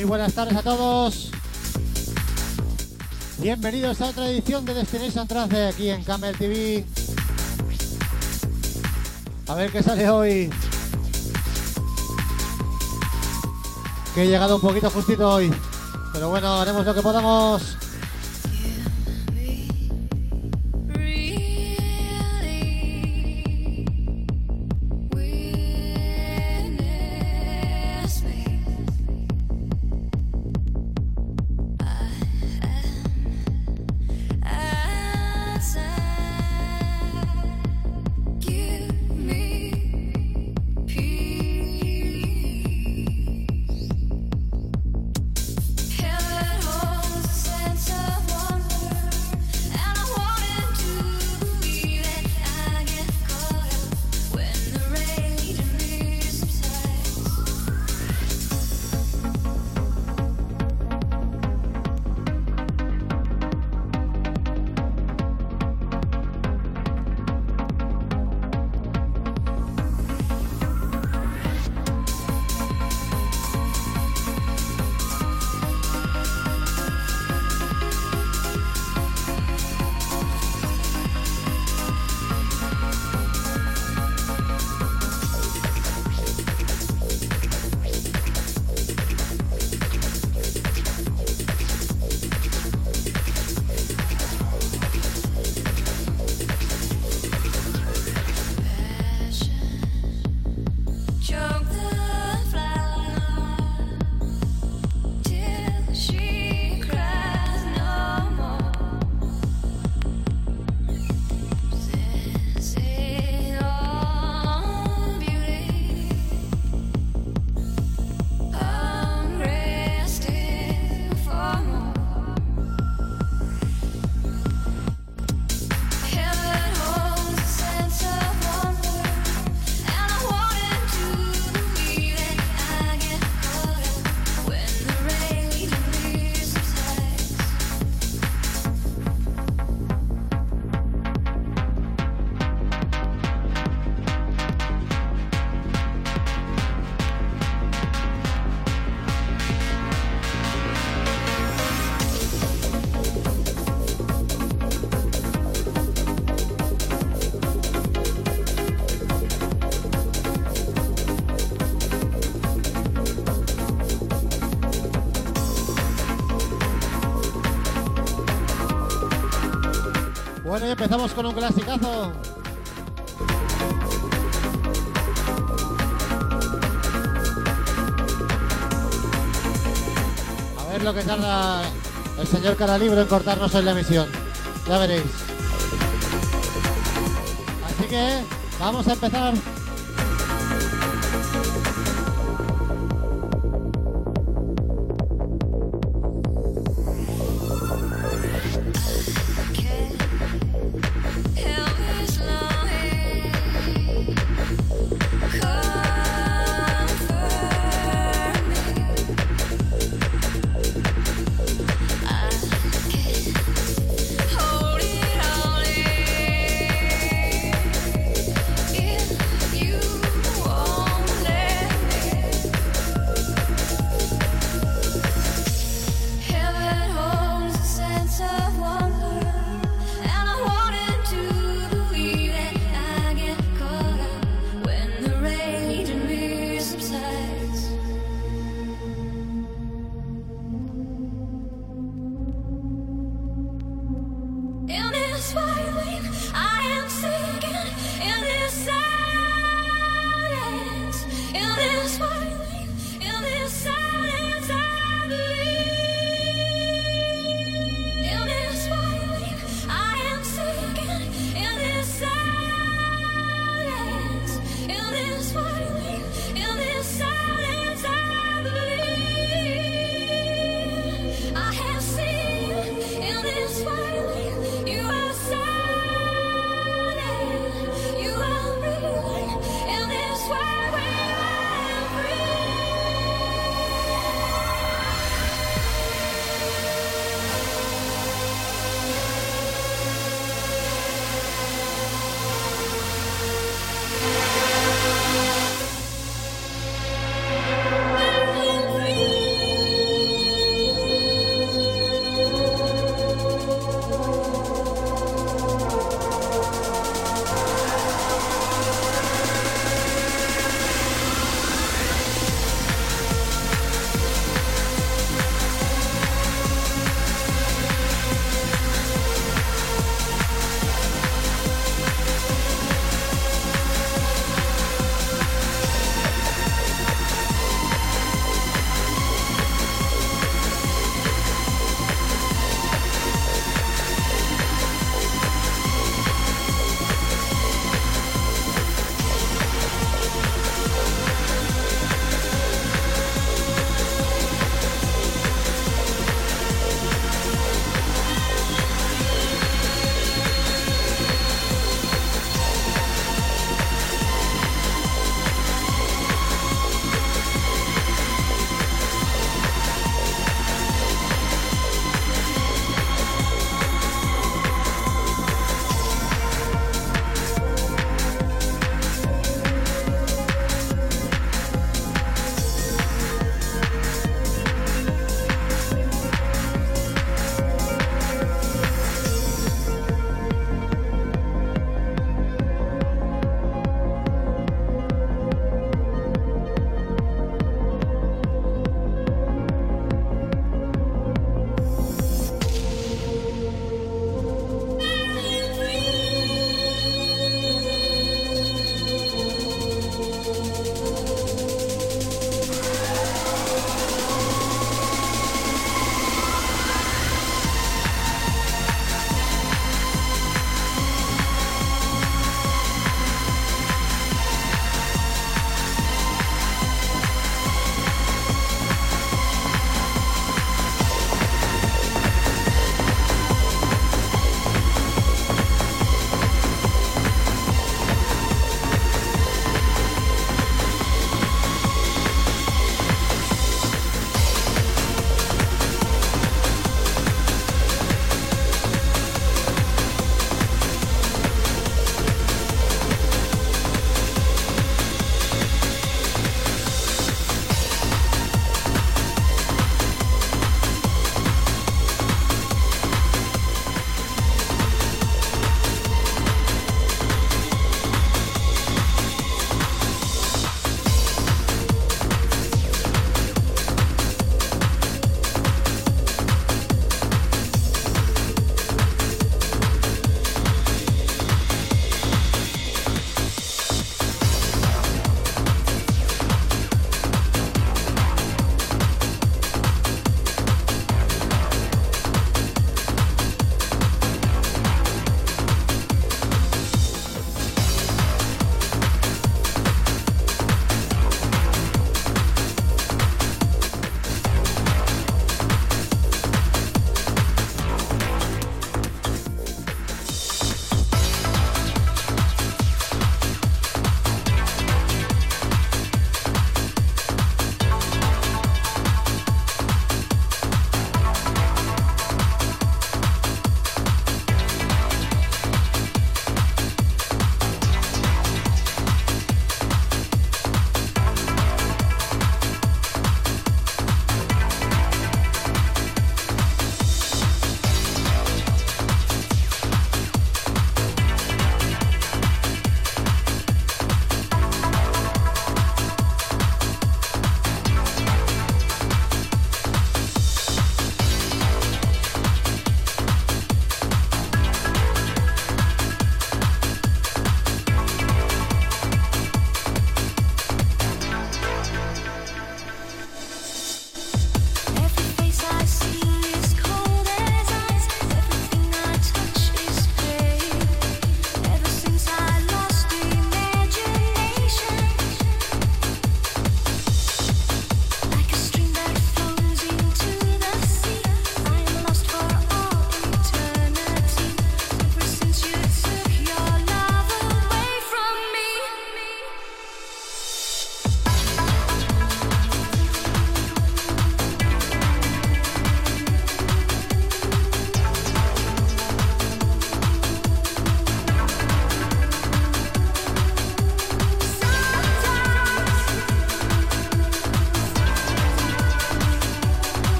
Muy buenas tardes a todos. Bienvenidos a otra edición de Destination Trance aquí en Camel TV. A ver qué sale hoy. Que he llegado un poquito justito hoy. Pero bueno, haremos lo que podamos. Empezamos con un clasicazo. A ver lo que tarda el señor Caralibro en cortarnos en la emisión. Ya veréis. Así que vamos a empezar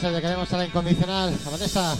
De queremos a la incondicional. A Vanessa.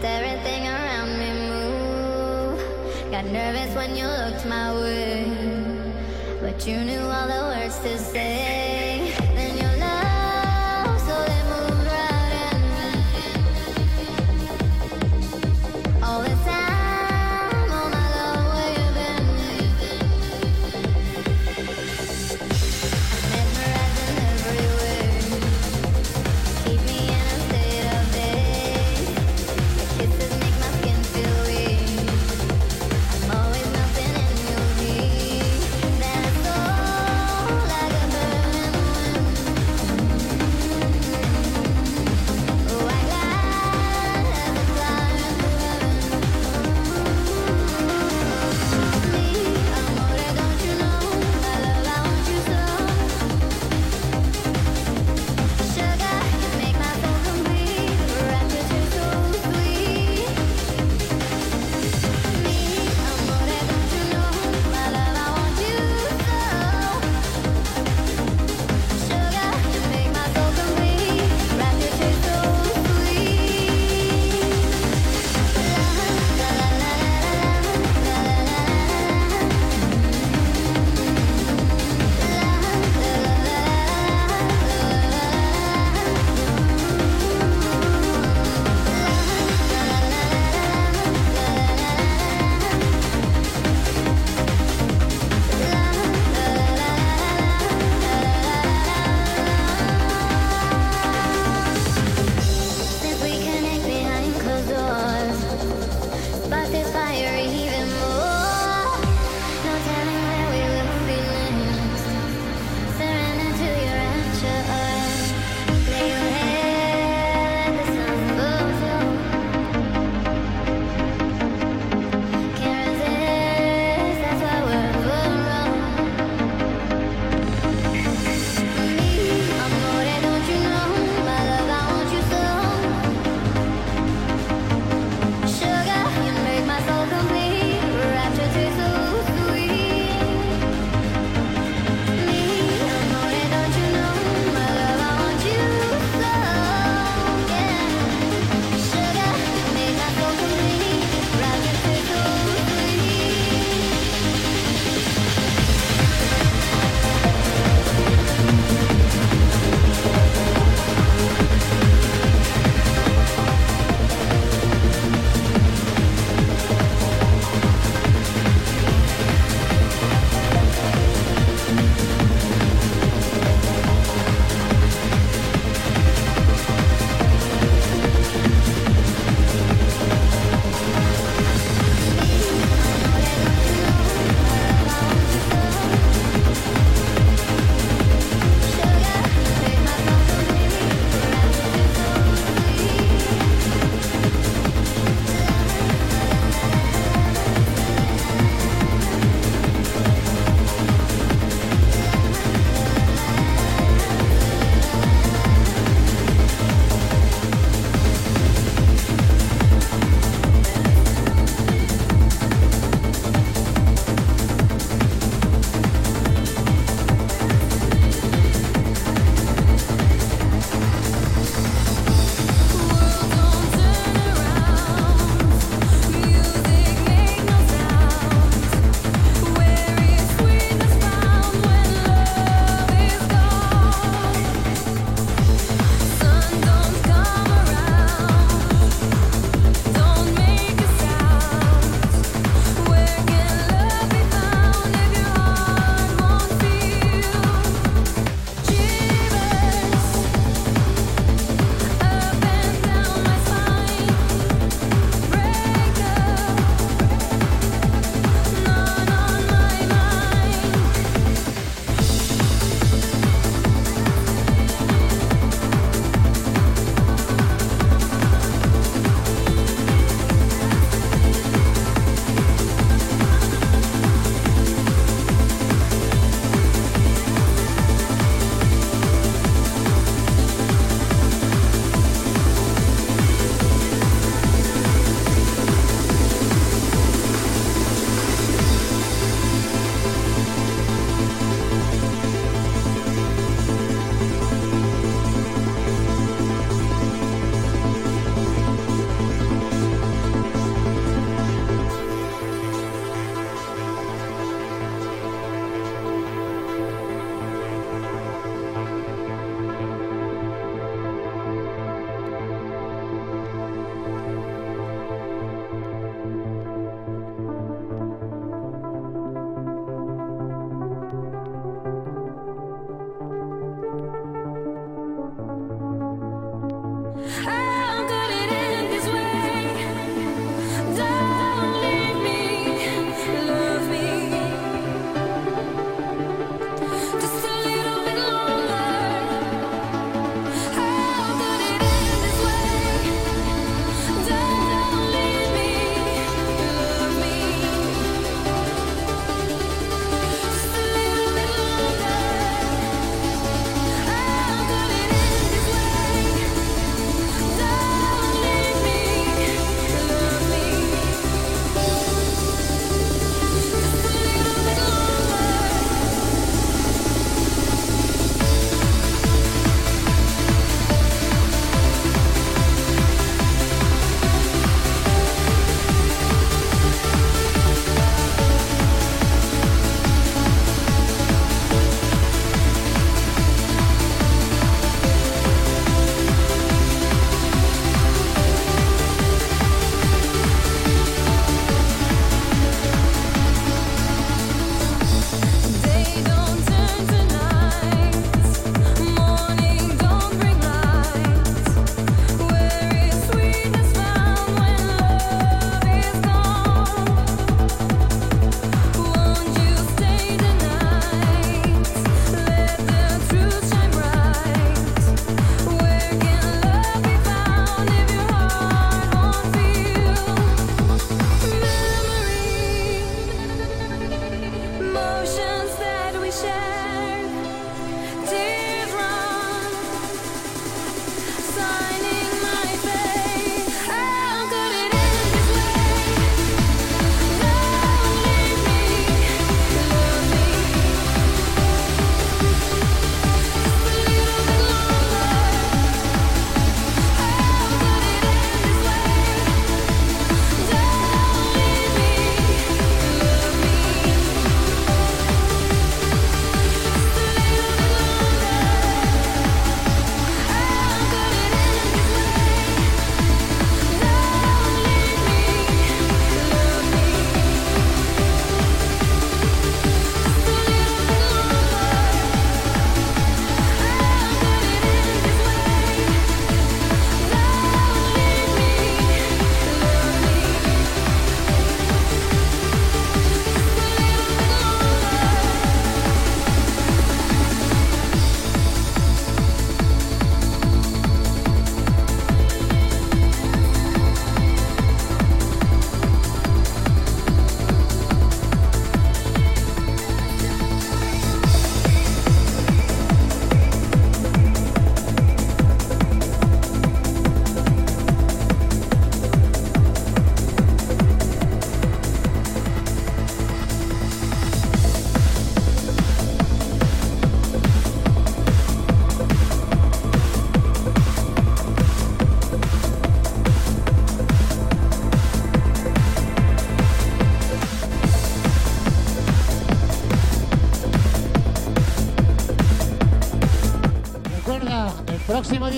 Felt everything around me move. Got nervous when you looked my way, but you knew all the words to say.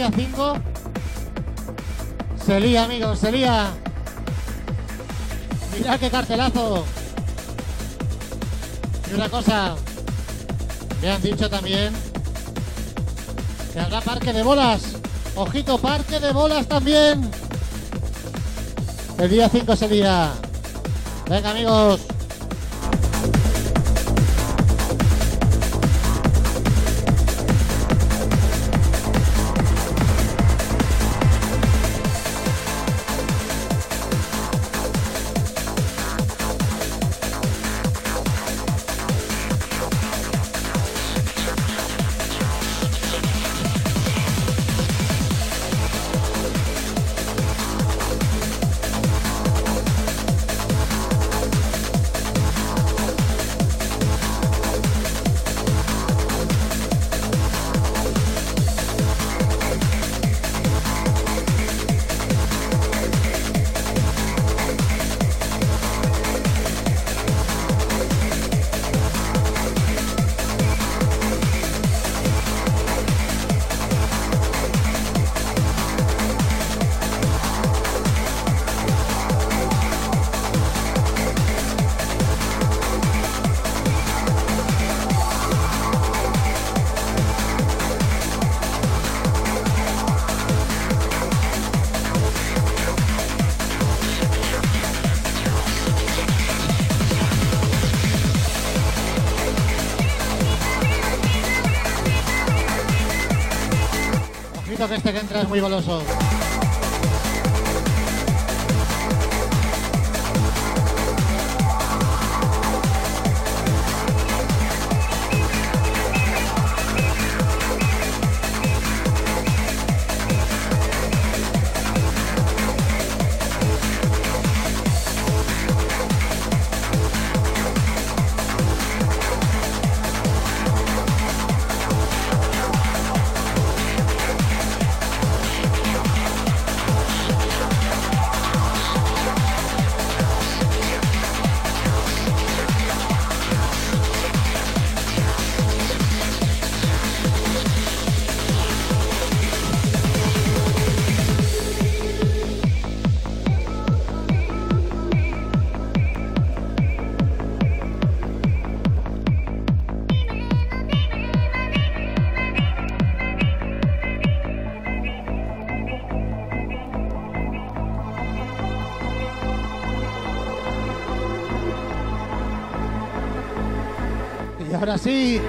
Día 5 se lía, amigos, se lía. Mirad qué cartelazo. Y una cosa, me han dicho también que habrá parque de bolas. Ojito, parque de bolas también. El día 5 sería. Venga, amigos. Este que entra es muy goloso. Ahora sí.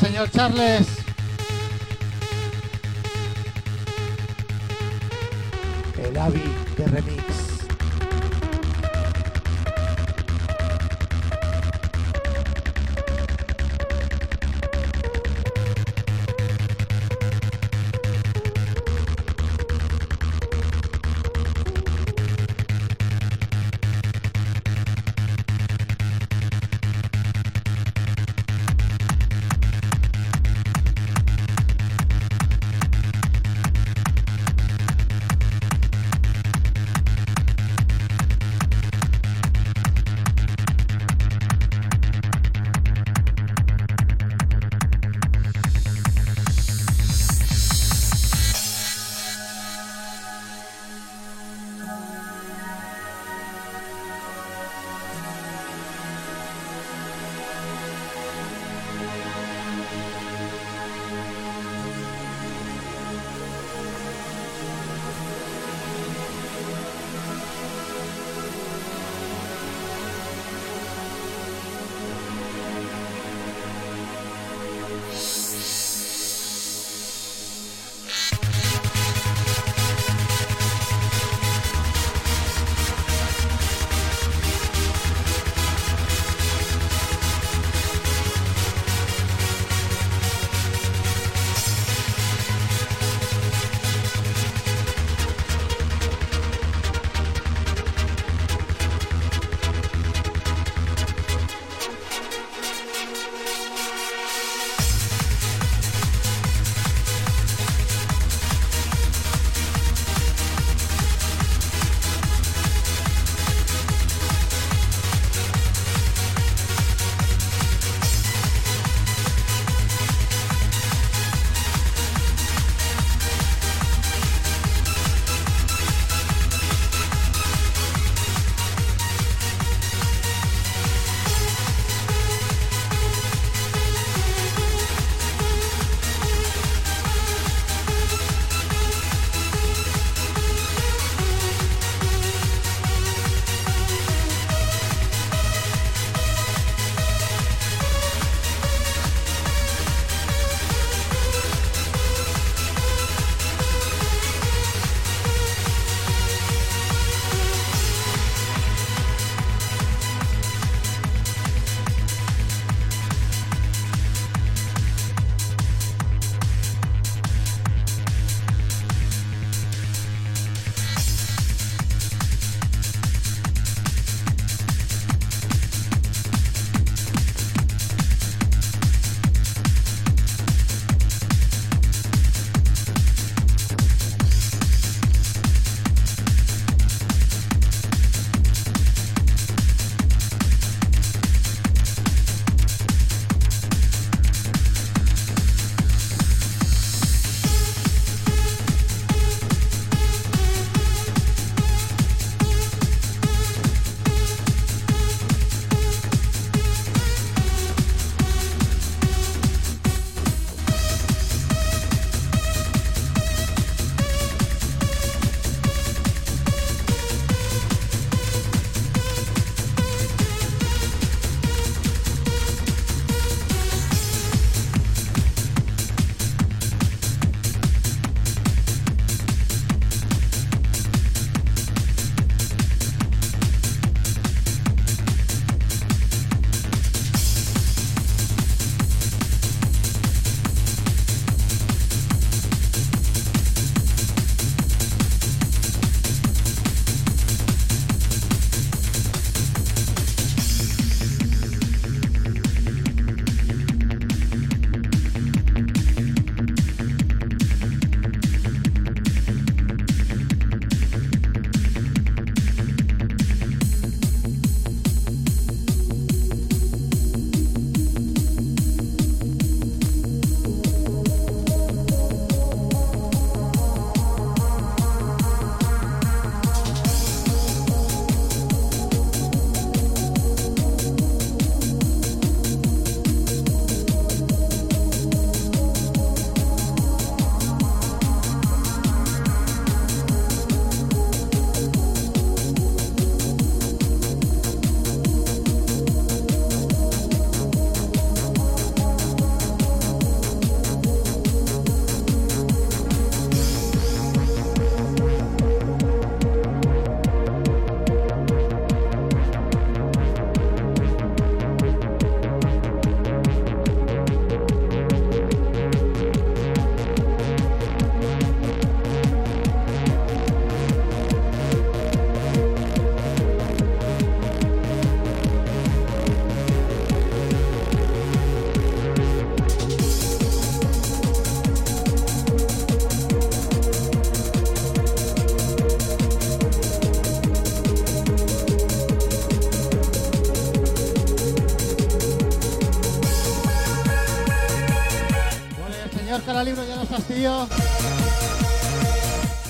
Señor Charles.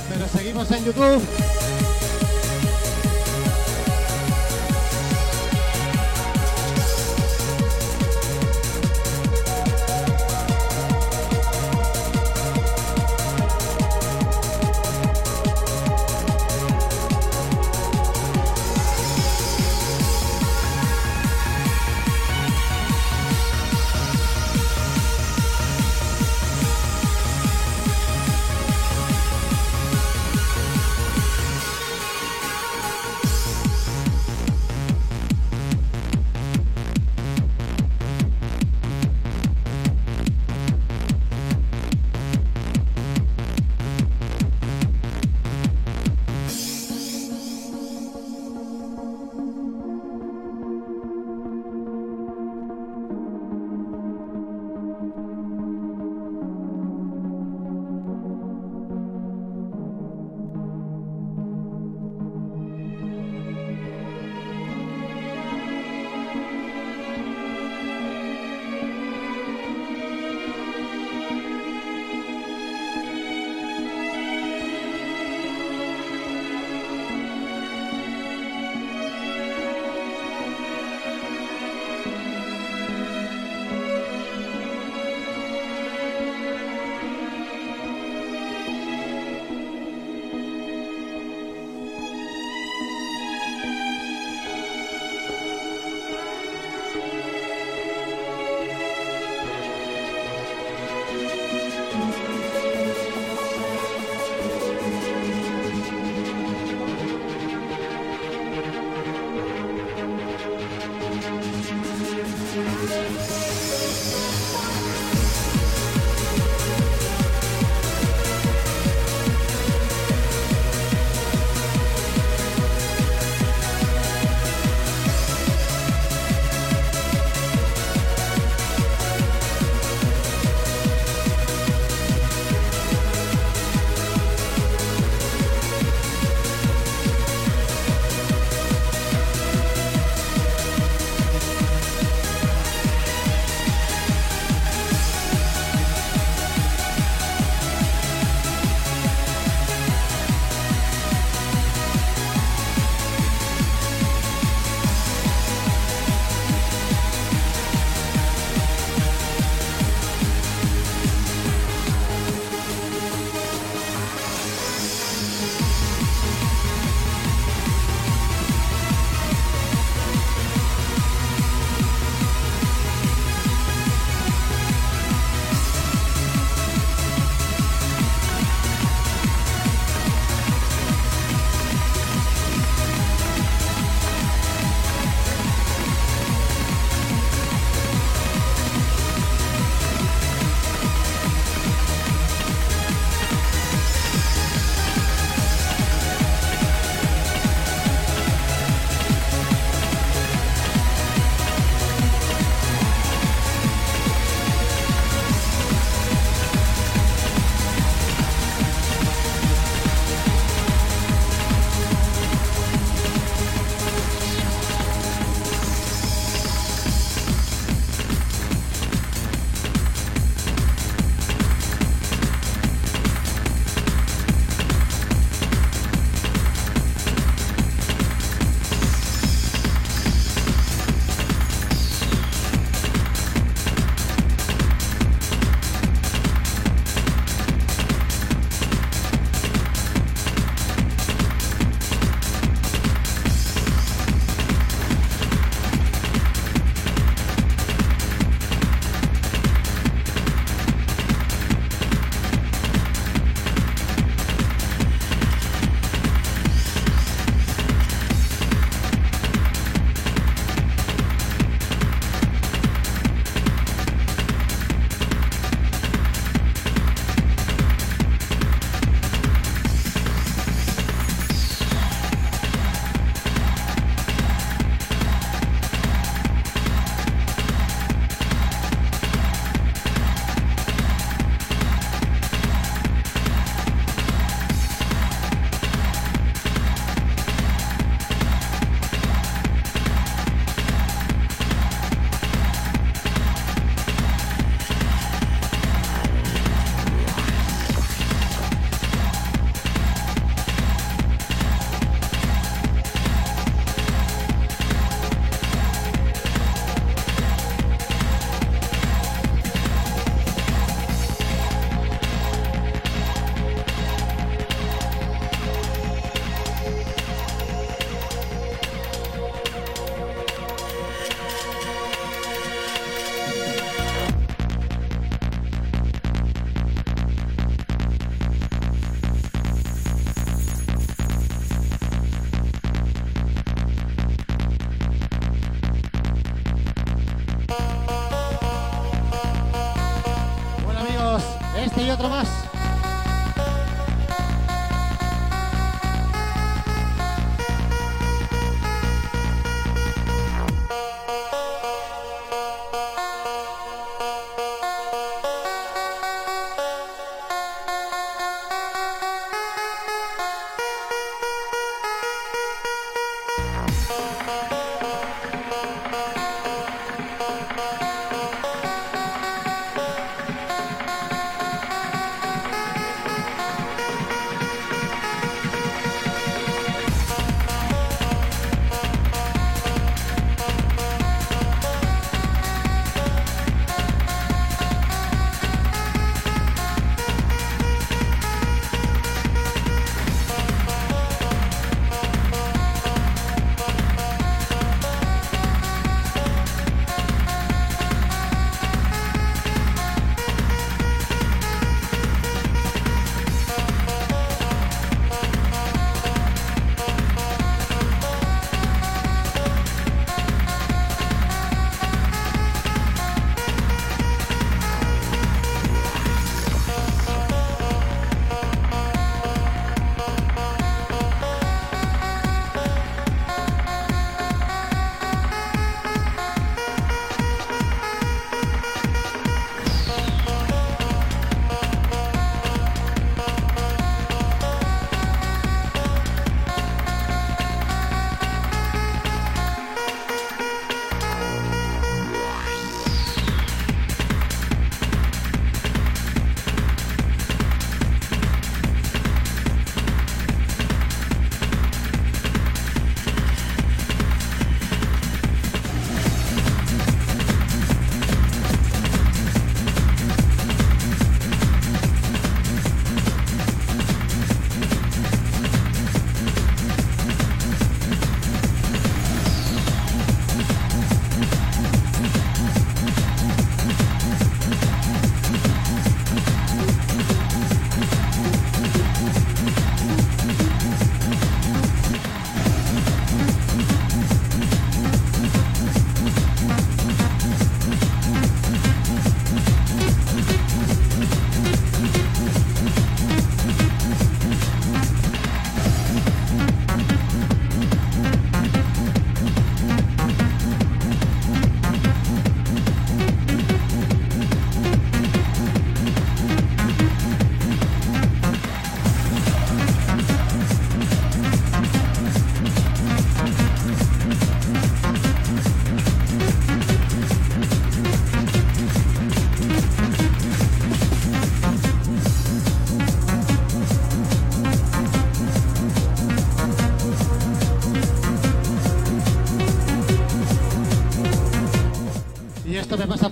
Pero seguimos en YouTube.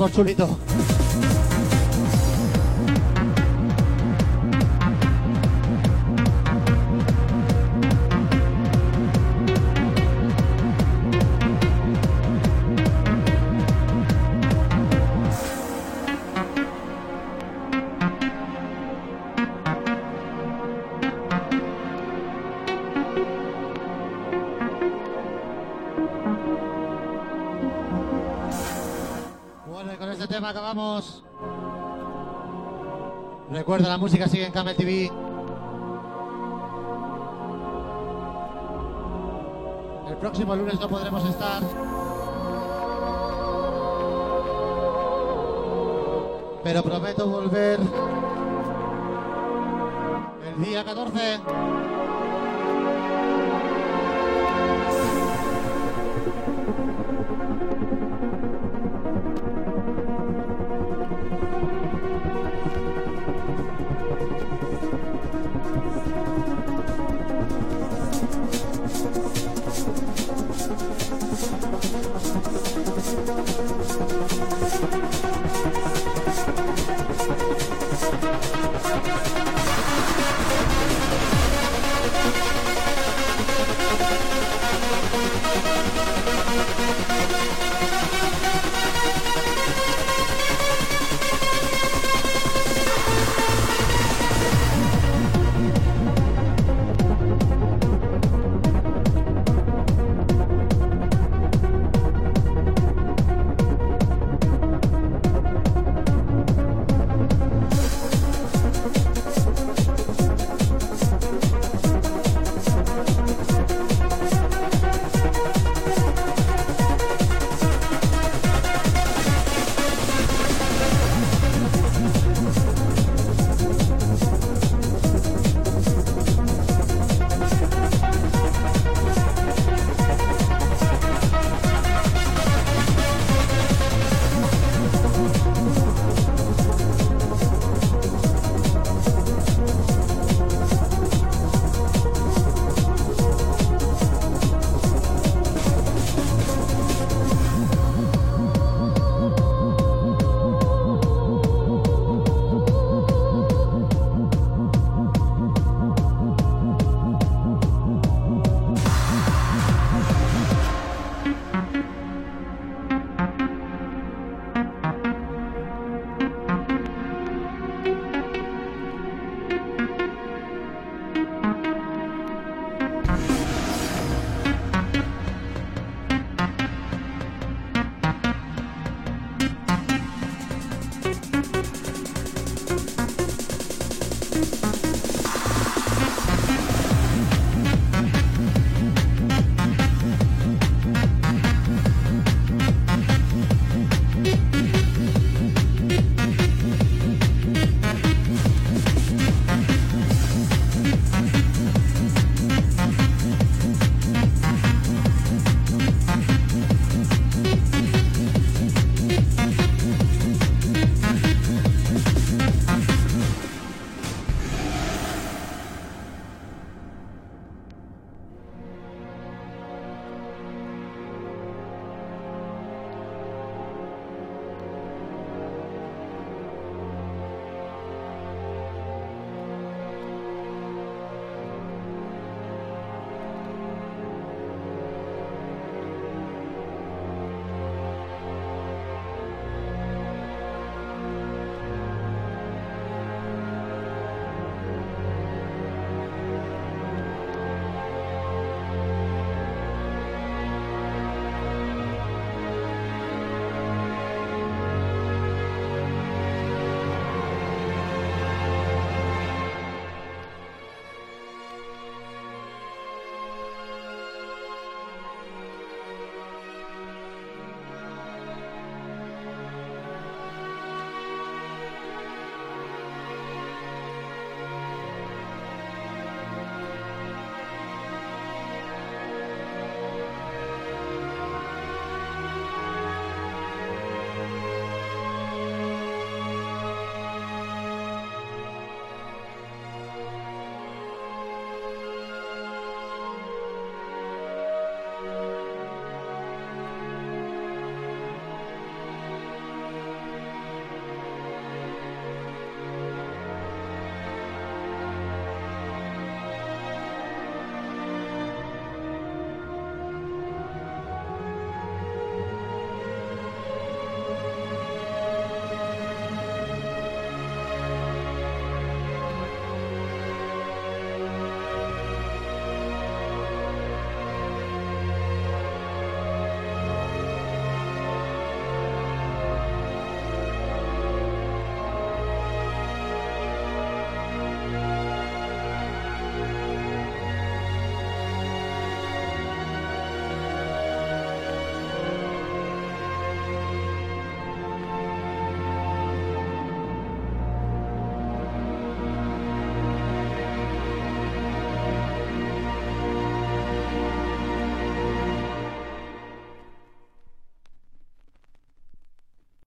Esto acabamos. Recuerda, la música sigue en Camel TV. El próximo lunes no podremos estar. Pero prometo volver el día 14.